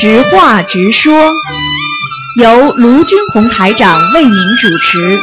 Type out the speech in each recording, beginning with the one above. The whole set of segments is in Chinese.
直话直说，由卢军红台长为您主持。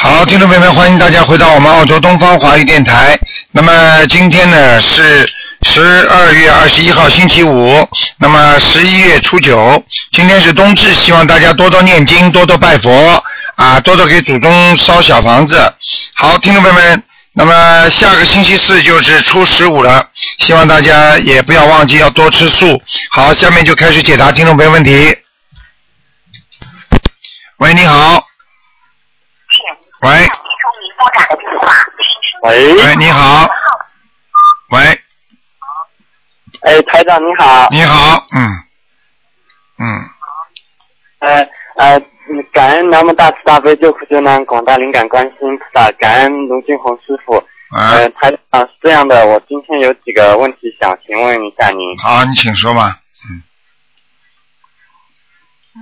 好，听众朋友们，欢迎大家回到我们澳洲东方华语电台。那么今天呢是十二月二十一号，星期五。那么十一月初九，今天是冬至，希望大家多多念经，多多拜佛啊，多多给祖宗烧小房子。好，听众朋友们，那么下个星期四就是初十五了，希望大家也不要忘记要多吃素。好，下面就开始解答听众朋友问题。喂，你好。喂。喂，喂，你好。喂，哎，台长你好，你好，嗯，嗯，呃呃，嗯感恩南无大慈大悲救苦救难广大灵感观世音菩萨，感恩卢俊宏师傅。啊呃，，台长是这样的，我今天有几个问题想询问一下您。好，你请说吧。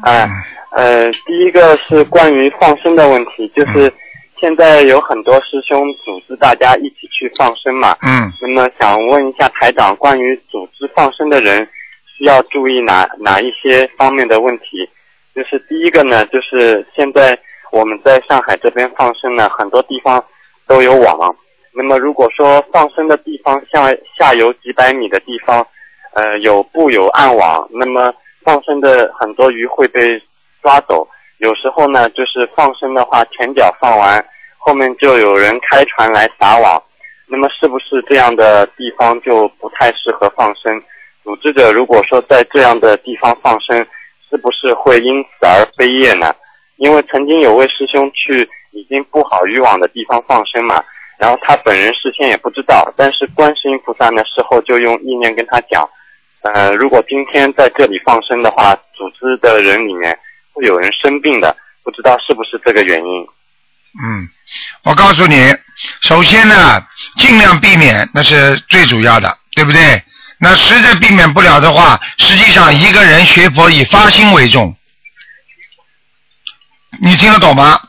啊、呃，第一个是关于放生的问题，就是现在有很多师兄组织大家一起去放生嘛。嗯，那么想问一下台长，关于组织放生的人需要注意哪哪一些方面的问题？就是第一个呢，就是现在我们在上海这边放生呢，很多地方都有网。那么如果说放生的地方下下游几百米的地方，呃，有布有暗网，那么放生的很多鱼会被抓走。有时候呢，就是放生的话，前脚放完，后面就有人开船来撒网。那么是不是这样的地方就不太适合放生？组织者如果说在这样的地方放生，是不是会因此而飞业呢？因为曾经有位师兄去已经布好渔网的地方放生嘛，然后他本人事先也不知道，但是观世音菩萨呢事后就用意念跟他讲，呃，如果今天在这里放生的话，组织的人里面会有人生病的，不知道是不是这个原因？嗯，我告诉你，首先呢，尽量避免，那是最主要的，对不对？那实在避免不了的话，实际上一个人学佛以发心为重，你听得懂吗？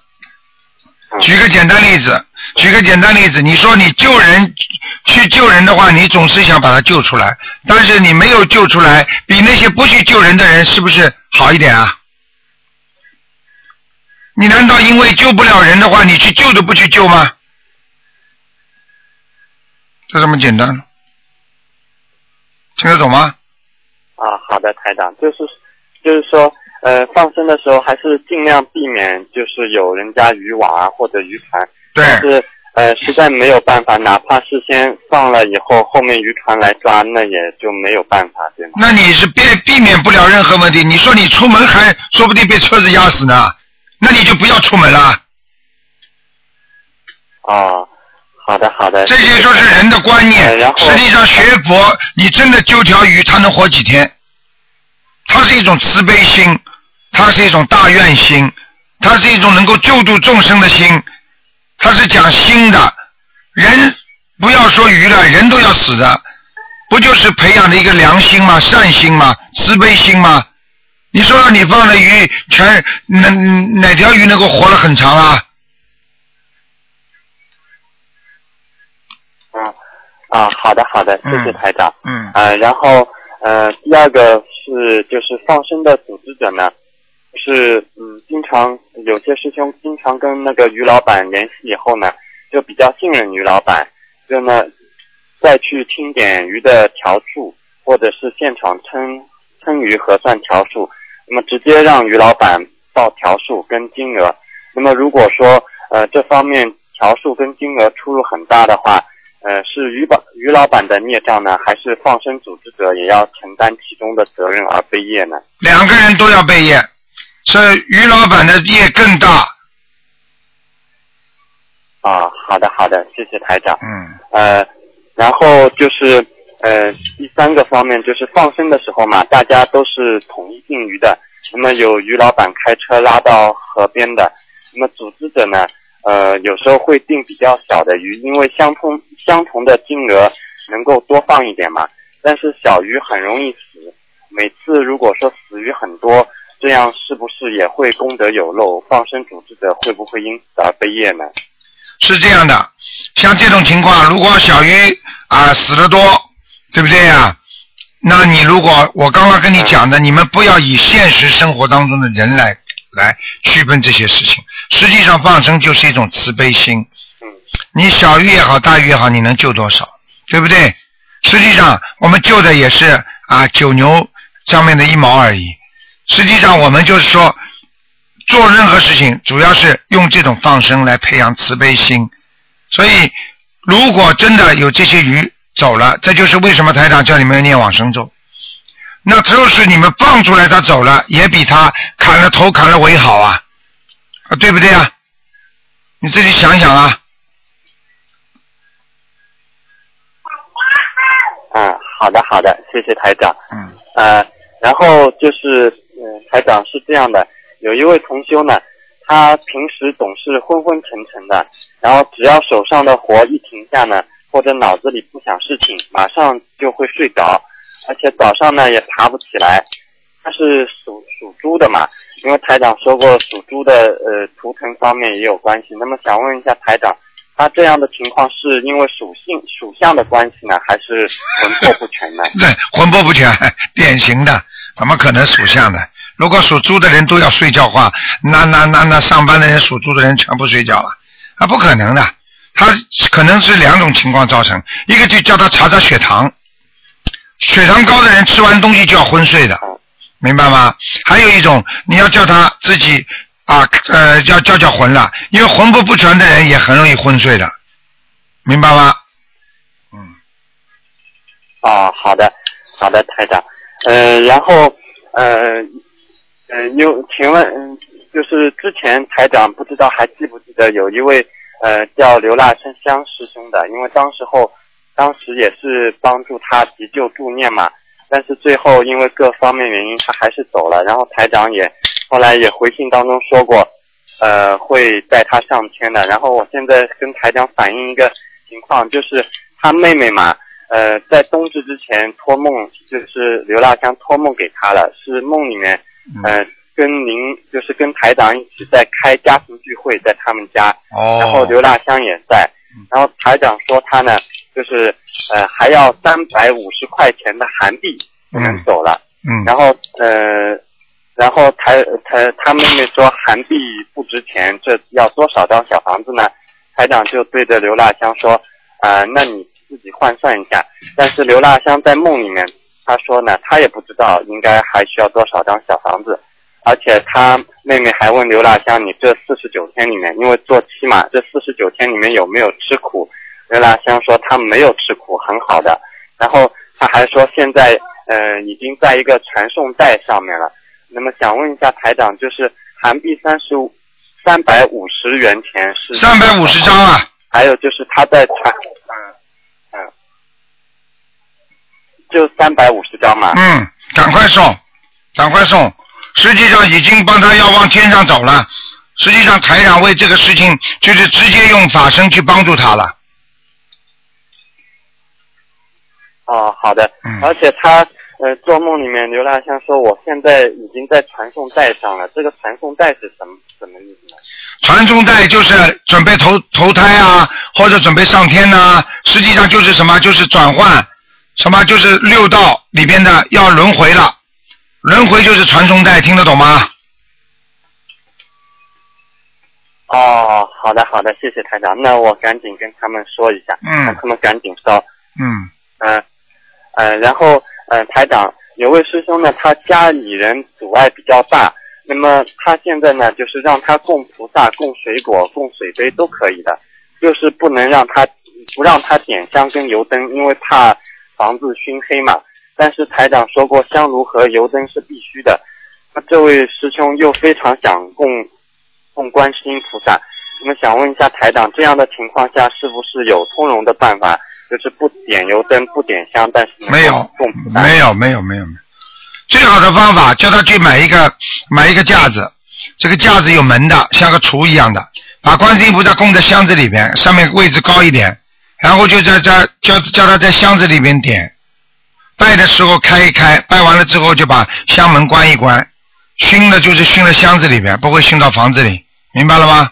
举个简单例子，举个简单例子，你说你救人去救人的话，你总是想把他救出来，但是你没有救出来，比那些不去救人的人是不是好一点啊？你难道因为救不了人的话，你去救都不去救吗？就这么简单，听得懂吗？啊，好的，台长，就是就是说，呃，放生的时候还是尽量避免，就是有人家渔网啊或者渔船，对但是呃，实在没有办法，哪怕事先放了以后，后面渔船来抓，那也就没有办法，对吗？那你是避避免不了任何问题。你说你出门还说不定被车子压死呢，那你就不要出门了。哦，好的好的。这些就是人的观呃念。然后实际上学佛，你真的救条鱼，它能活几天？它是一种慈悲心，它是一种大愿心，它是一种能够救度众生的心，它是讲心的。人不要说鱼了，人都要死的，不就是培养的一个良心吗？善心吗？慈悲心吗？你说让你放的鱼全哪哪条鱼能够活得很长啊？嗯啊，好的好的，谢谢台长。嗯呃，然后呃，第二个是就是放生的组织者呢，是嗯，经常有些师兄经常跟那个于老板联系以后呢，就比较信任于老板，就呢再去清点鱼的条数，或者是现场称称鱼核算条数，那么直接让于老板报条数跟金额。那么如果说呃这方面条数跟金额出入很大的话，呃，是于老于老板的孽障呢，还是放生组织者也要承担其中的责任而背业呢？两个人都要背业，是于老板的业更大。啊，好的好的，谢谢台长。嗯呃，然后就是呃第三个方面就是放生的时候嘛，大家都是统一定鱼的。那么有于老板开车拉到河边的，那么组织者呢，呃有时候会定比较小的鱼，因为相同相同的金额能够多放一点嘛。但是小鱼很容易死，每次如果说死鱼很多，这样是不是也会功德有漏？放生组织者会不会因此而被业呢？是这样的，像这种情况，如果小鱼啊死的多，对不对呀？那你如果我刚刚跟你讲的，你们不要以现实生活当中的人来来区分这些事情。实际上放生就是一种慈悲心。嗯你小鱼也好，大鱼也好，你能救多少？对不对？实际上我们救的也是啊九牛上面的一毛而已。实际上我们就是说，做任何事情主要是用这种放生来培养慈悲心。所以，如果真的有这些鱼走了，这就是为什么台长叫你们念往生咒。那就是你们放出来它走了，也比它砍了头砍了尾好啊，啊，对不对啊？你自己想想啊。嗯，好的好的，谢谢台长。嗯呃，然后就是，嗯、台长是这样的，有一位同修呢，他平时总是昏昏沉沉的，然后只要手上的活一停下呢，或者脑子里不想事情，马上就会睡着，而且早上呢也爬不起来。他是属属猪的嘛，因为台长说过属猪的呃图腾方面也有关系。那么想问一下台长，他这样的情况是因为属性属相的关系呢，还是魂魄不全呢？对，魂魄不全，典型的，怎么可能属相呢？如果属猪的人都要睡觉话，那那那那上班的人属猪的人全部睡觉了，啊，不可能的。他可能是两种情况造成，一个就叫他查查血糖，血糖高的人吃完东西就要昏睡的，明白吗？还有一种，你要叫他自己啊呃要叫叫魂了，因为魂魄不全的人也很容易昏睡的，明白吗？嗯。哦，好的，好的，台长。呃，然后呃呃，有请问，嗯就是之前台长不知道还记不记得有一位呃叫刘腊生香师兄的，因为当时候当时也是帮助他急救助念嘛，但是最后因为各方面原因他还是走了，然后台长也后来也回信当中说过，呃会带他上天的，然后我现在跟台长反映一个情况，就是他妹妹嘛。呃，在冬至之前托梦，就是刘腊香托梦给他了，是梦里面，呃，跟您就是跟台长一起在开家庭聚会，在他们家，哦。然后刘腊香也在，然后台长说他呢，就是呃还要三百五十块钱的韩币才能走了，嗯。然后呃，然后台台他妹妹说韩币不值钱，这要多少张小房子呢？台长就对着刘腊香说，啊、那你自己换算一下。但是刘腊香在梦里面，他说呢，他也不知道应该还需要多少张小房子，而且他妹妹还问刘腊香，你这四十九天里面，因为做期嘛，这四十九天里面有没有吃苦？刘腊香说他没有吃苦，很好的。然后他还说现在呃已经在一个传送带上面了。那么想问一下台长，就是韩币三十五三百五十元钱是三百五十张啊，还有就是他在传，嗯嗯，就三百五十张嘛。嗯，赶快送，赶快送。实际上已经帮他要往天上走了。实际上台长为这个事情就是直接用法身去帮助他了。哦，好的。嗯而且他呃做梦里面刘大香说，我现在已经在传送带上了。这个传送带是什么什么意思呢？传送带就是准备投投胎啊，或者准备上天呐、实际上就是什么？就是转换，什么？就是六道里边的要轮回了。轮回就是传送带，听得懂吗？哦，好的好的，谢谢台长。那我赶紧跟他们说一下，嗯让他们赶紧烧。嗯嗯呃，然后呃，台长有位师兄呢，他家里人阻碍比较大，那么他现在呢，就是让他供菩萨、供水果、供水杯都可以的，就是不能让他不让他点香跟油灯，因为怕房子熏黑嘛。但是台长说过，香炉和油灯是必须的。那这位师兄又非常想供供观世音菩萨，那么想问一下台长，这样的情况下是不是有通融的办法？就是不点油灯、不点香，但是没有供。没有没有没有没有。最好的方法叫他去买一个买一个架子，这个架子有门的，像个橱一样的，把观世音菩萨供在箱子里面，上面位置高一点，然后就在在叫叫他在箱子里面点，拜的时候开一开，拜完了之后就把箱门关一关，熏的就是熏了箱子里面，不会熏到房子里，明白了吗？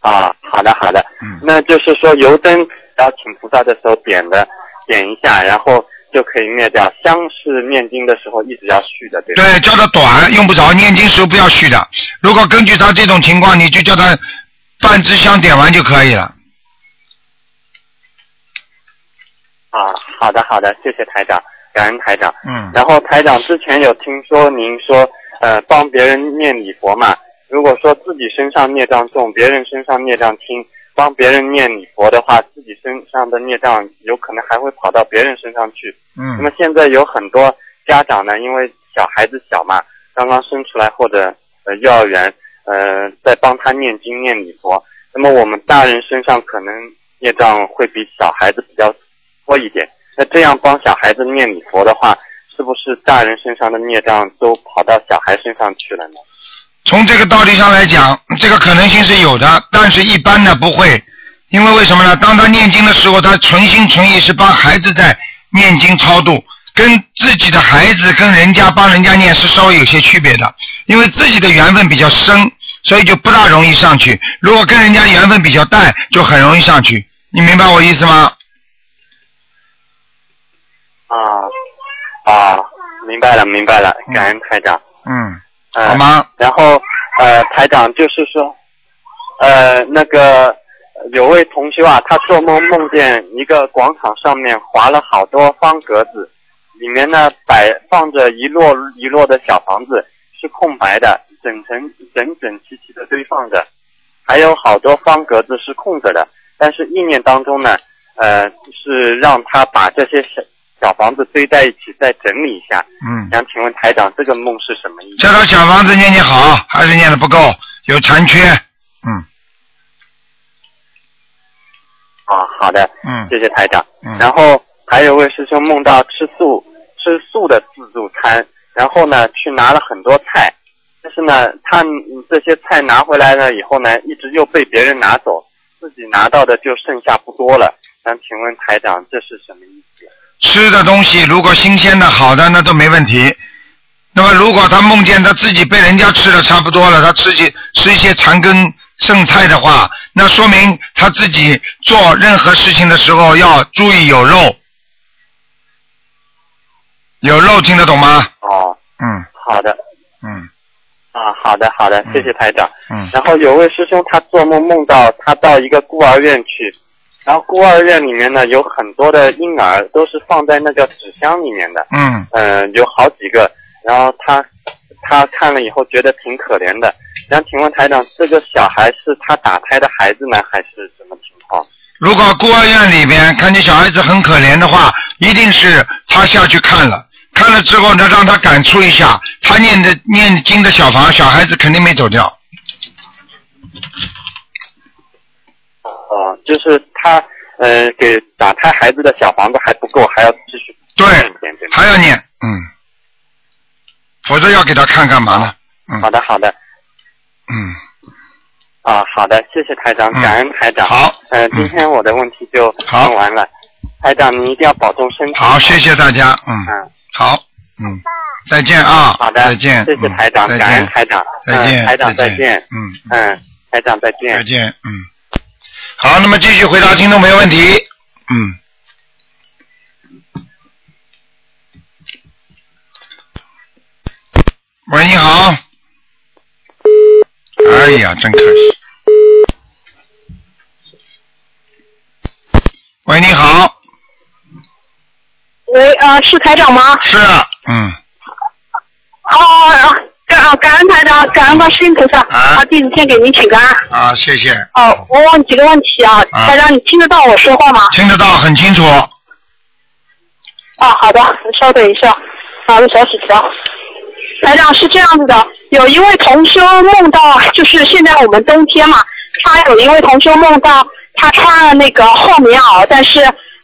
啊，好的好的，嗯那就是说油灯然后请菩萨的时候点的点一下，然后就可以灭掉。香是念经的时候一直要续的，对吧？对，叫他短，用不着念经时候不要续的。如果根据他这种情况，你就叫他半支香点完就可以了。啊，好的好的，谢谢台长，感恩台长。嗯，然后台长之前有听说您说，呃，帮别人念礼佛嘛，如果说自己身上孽障重，别人身上孽障轻，帮别人念礼佛的话，自己身上的孽障有可能还会跑到别人身上去。嗯那么嗯，现在有很多家长呢，因为小孩子小嘛，刚刚生出来或者呃幼儿园，呃，在帮他念经念礼佛。那么我们大人身上可能业障会比小孩子比较多一点。那这样帮小孩子念礼佛的话，是不是大人身上的孽障都跑到小孩身上去了呢？从这个道理上来讲，这个可能性是有的，但是一般的不会，因为为什么呢？当他念经的时候，他存心存意是帮孩子在念经超度，跟自己的孩子跟人家帮人家念是稍微有些区别的，因为自己的缘分比较深，所以就不大容易上去。如果跟人家缘分比较淡，就很容易上去。你明白我意思吗？啊啊，明白了明白了，感恩台长。嗯，呃好吗？然后呃，台长就是说，呃，那个有位同修啊，他做梦梦见一个广场上面划了好多方格子，里面呢摆放着一摞一摞的小房子，是空白的，整整整整齐齐的堆放着，还有好多方格子是空着的，但是意念当中呢，呃，是让他把这些小小房子堆在一起，再整理一下。嗯，想请问台长，这个梦是什么意思？这个小房子念念好，还是念的不够，有残缺。嗯啊，好的，嗯谢谢台长。嗯。然后还有位师兄梦到吃素吃素的自助餐，然后呢去拿了很多菜，但是呢他嗯这些菜拿回来了以后呢，一直又被别人拿走，自己拿到的就剩下不多了。想请问台长，这是什么意思？吃的东西如果新鲜的好的那都没问题。那么如果他梦见他自己被人家吃的差不多了，他吃些吃一些残羹剩菜的话，那说明他自己做任何事情的时候要注意有肉。有肉听得懂吗？哦，嗯好的，嗯啊，好的好的，谢谢台长。嗯然后有位师兄他做梦梦到他到一个孤儿院去，然后孤儿院里面呢有很多的婴儿都是放在那个纸箱里面的，嗯，嗯、有好几个，然后他他看了以后觉得挺可怜的，想请问台长，这个小孩是他打胎的孩子呢，还是什么情况？如果孤儿院里边看见小孩子很可怜的话，一定是他下去看了，看了之后呢，让他感触一下，他念的念经的小房，小孩子肯定没走掉。哦、就是他呃给打胎孩子的小房子还不够，还要继续对？还要念，嗯，否则要给他看干嘛呢？嗯好的好的嗯，啊，好的，谢谢台长，嗯感恩台长。好，呃，嗯今天我的问题就好问完了。台长，你一定要保重身体。好，谢谢大家，嗯，嗯，好，嗯，再见啊，好的，再见，谢谢嗯台长，再感恩，台长。再见，嗯，台长再见见。，嗯，嗯，台长再见。再见，嗯，好，那么继续回答听众朋友问题，嗯。喂，你好。哎呀，真可惜。喂，你好，喂，呃，是台长吗？是，嗯，哦，感啊感恩台长，感恩观世音菩萨，啊啊，弟子先给您请安。啊，谢谢，哦，我问几个问题啊，啊台长，你听得到我说话吗？听得到很清楚，啊，好的，你稍等一下，拿个小纸条。台长是这样子的，有一位同修梦到，就是现在我们冬天嘛，他有一位同修梦到他穿了那个厚棉袄，但是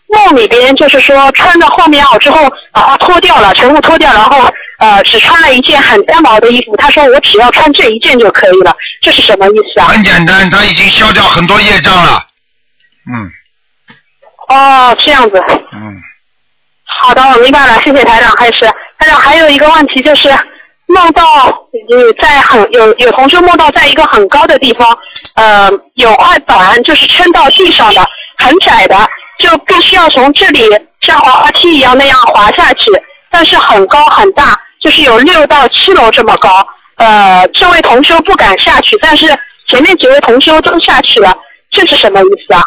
梦里边就是说穿着厚棉袄之后把它脱掉了，全部脱掉，然后呃只穿了一件很单薄的衣服。他说我只要穿这一件就可以了，这是什么意思啊？很简单，他已经消掉很多业障了，嗯哦，这样子。嗯，好的，我明白了，谢谢台长。还是台长，还有一个问题就是，梦到呃在很有有同学梦到在一个很高的地方，呃，有块板就是撑到地上的，很窄的，就必须要从这里像滑滑梯一样那样滑下去，但是很高很大，就是有六到七楼这么高。呃，这位同修不敢下去，但是前面几位同修都下去了，这是什么意思啊？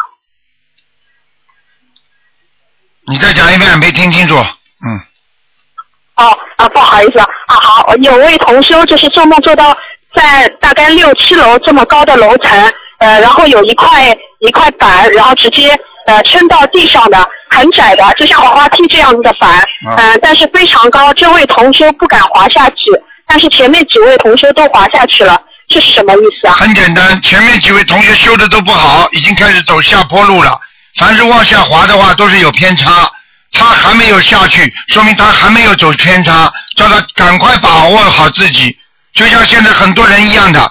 你再讲一遍，没听清楚。嗯，哦啊，不好意思啊，啊好，有位同修就是做梦做到在大概六七楼这么高的楼层，呃，然后有一块一块板，然后直接呃撑到地上的，很窄的，就像滑滑梯这样子的板，嗯、但是非常高，这位同修不敢滑下去，但是前面几位同修都滑下去了，这是什么意思啊？很简单，前面几位同学修的都不好，已经开始走下坡路了。凡是往下滑的话，都是有偏差。他还没有下去，说明他还没有走偏差，叫他赶快把握好自己。就像现在很多人一样的，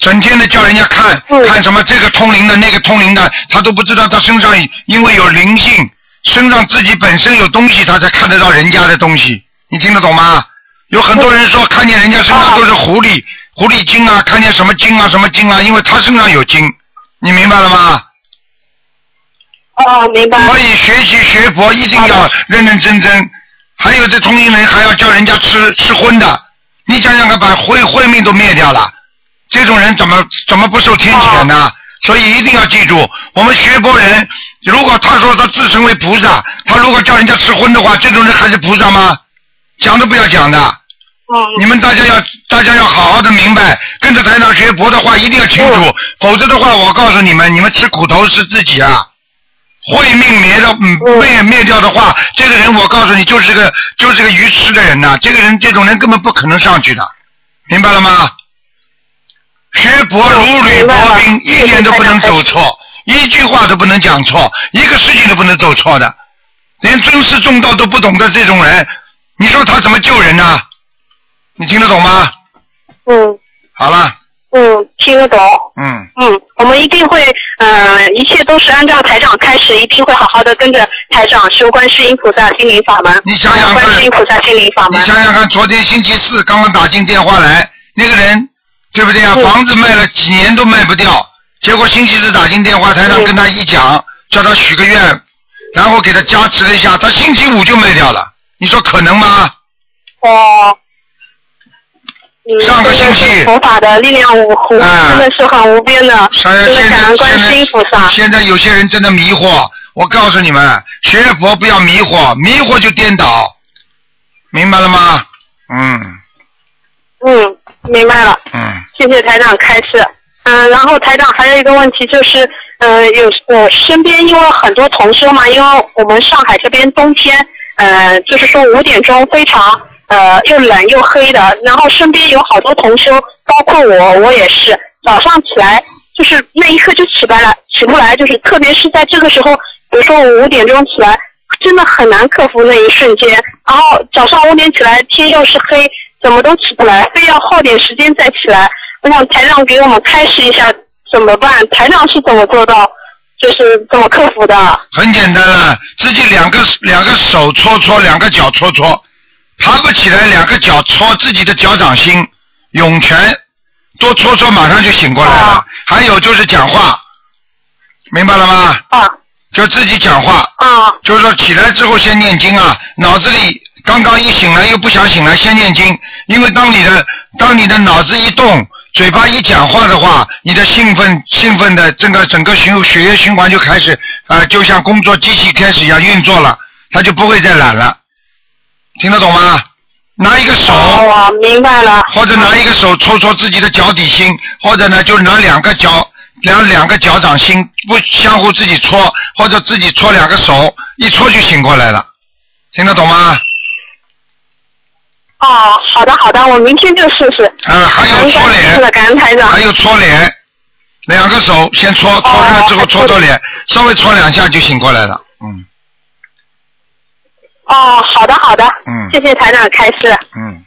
整天的叫人家看、看什么这个通灵的那个通灵的，他都不知道他身上因为有灵性，身上自己本身有东西，他才看得到人家的东西。你听得懂吗？有很多人说看见人家身上都是狐狸、狐狸精啊，看见什么精啊什么精啊，因为他身上有精，你明白了吗？哦，明白。所以学习学佛一定要认认真真。还有这通灵人还要叫人家吃吃荤的，你想想看，把慧慧命都灭掉了，这种人怎么怎么不受天谴呢？所以一定要记住，我们学佛人，如果他说他自称为菩萨，他如果叫人家吃荤的话，这种人还是菩萨吗？讲都不要讲的。你们大家要大家要好好的明白，跟着台长学佛的话一定要清楚，否则的话，我告诉你们，你们吃苦头是自己啊。会命灭掉，嗯，灭灭掉的话，这个人我告诉你，就是个就是个愚痴的人呐、这个人这种人根本不可能上去的，明白了吗？学佛如履薄冰，一点都不能走错，一句话都不能讲错，一个事情都不能走错的，连尊师重道都不懂的这种人，你说他怎么救人呢？你听得懂吗？嗯好了，嗯，听得懂。嗯，嗯，我们一定会，呃，一切都是按照台长开始，一定会好好的跟着台长修观世音菩萨心灵法门。你想想看观世音菩萨心灵法门。你想想看，昨天星期四刚刚打进电话来，那个人对不对啊？房子卖了几年都卖不掉，结果星期四打进电话，台上跟他一讲，叫他许个愿，然后给他加持了一下，他星期五就卖掉了。你说可能吗？哦。嗯，上个星期佛法的力量无无，啊真的是很无边的，现真的在感恩观世音菩萨。现在有些人真的迷惑，我告诉你们，学佛不要迷惑，迷惑就颠倒，明白了吗？嗯嗯，明白了。嗯，谢谢台长开示。嗯，然后台长还有一个问题就是，呃，有我身边因为很多同修嘛，因为我们上海这边冬天，呃，就是说五点钟非常呃又冷又黑的，然后身边有好多同修，包括我，我也是，早上起来就是那一刻就起不来，起不来，就是特别是在这个时候，比如说我五点钟起来，真的很难克服那一瞬间。然后早上五点起来，天又是黑，怎么都起不来，非要耗点时间再起来。我想台长给我们开示一下怎么办？台长是怎么做到，就是怎么克服的？很简单了，自己两个两个手搓搓，两个脚搓搓，爬不起来，两个脚搓自己的脚掌心，涌泉，多搓搓，马上就醒过来了。还有就是讲话，明白了吗？啊。就自己讲话。啊。就是说起来之后先念经啊，脑子里刚刚一醒来又不想醒来，先念经，因为当你的当你的脑子一动，嘴巴一讲话的话，你的兴奋兴奋的整个整个循血液循环就开始啊、呃就像工作机器开始一样运作了，他就不会再懒了，听得懂吗？拿一个手，我明白了。或者拿一个手搓搓自己的脚底心，或者呢就拿两个脚两两个脚掌心不相互自己搓，或者自己搓两个手，一搓就醒过来了，听得懂吗？哦，好的好的，我明天就试试。啊，还有搓脸，的感恩台长。还有搓脸，两个手先搓，搓热之后搓搓脸，稍微搓两下就醒过来了。嗯哦，好的好的。嗯谢谢台长开示。嗯，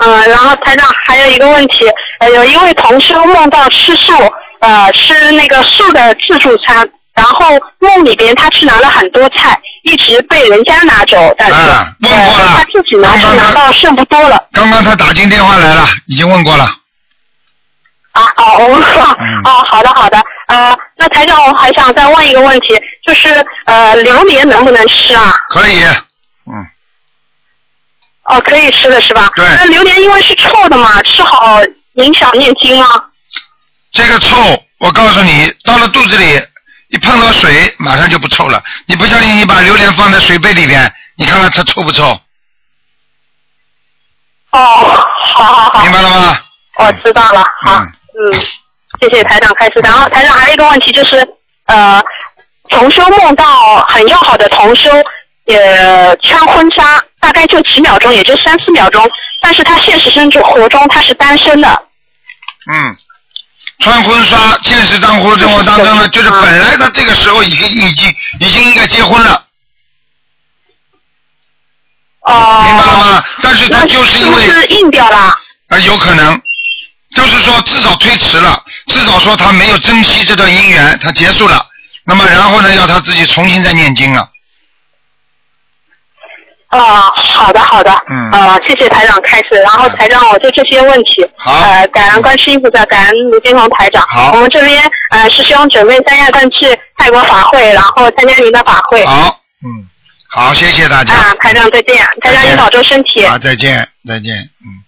嗯，然后台长还有一个问题，呃，有一位同事梦到吃素，呃，吃那个素的自助餐，然后梦里边他去拿了很多菜，一直被人家拿走，但是、啊问过了呃他自己拿是刚刚他拿到剩不多了。刚刚他打进电话来了，已经问过了。啊，哦，哦，好的好的，呃，那台长，我还想再问一个问题，就是呃，榴莲能不能吃啊？可以，嗯，哦，可以吃的是吧？对那榴莲因为是臭的嘛，吃好影响念经吗？这个臭，我告诉你，到了肚子里，一碰到水，马上就不臭了。你不相信，你把榴莲放在水杯里边，你看看它臭不臭？哦，好好好明，白了吗？我知道了，好，嗯嗯，谢谢台长开始。然后台长还有一个问题就是，呃，同修梦到很要好的同修也穿婚纱，大概就几秒钟，也就三四秒钟，但是他现实生活中他是单身的。嗯，穿婚纱，现实生活生活当中呢，就是本来他这个时候已经已经已经应该结婚了，哦、明白了吗？但是他就是因为硬掉了？啊，有可能，就是说至少推迟了，至少说他没有珍惜这段姻缘，他结束了。那么然后呢，要他自己重新再念经了。啊，好的好的，嗯啊，谢谢台长开始，然后台长，我就这些问题，好呃，感恩观世音菩萨，感恩卢金红台长，好我们这边呃师兄准备三亚站去泰国法会，然后参加您的法会，好，嗯，好，谢谢大家。啊，台长再见，台长您保重身体，好，再见，再见，嗯。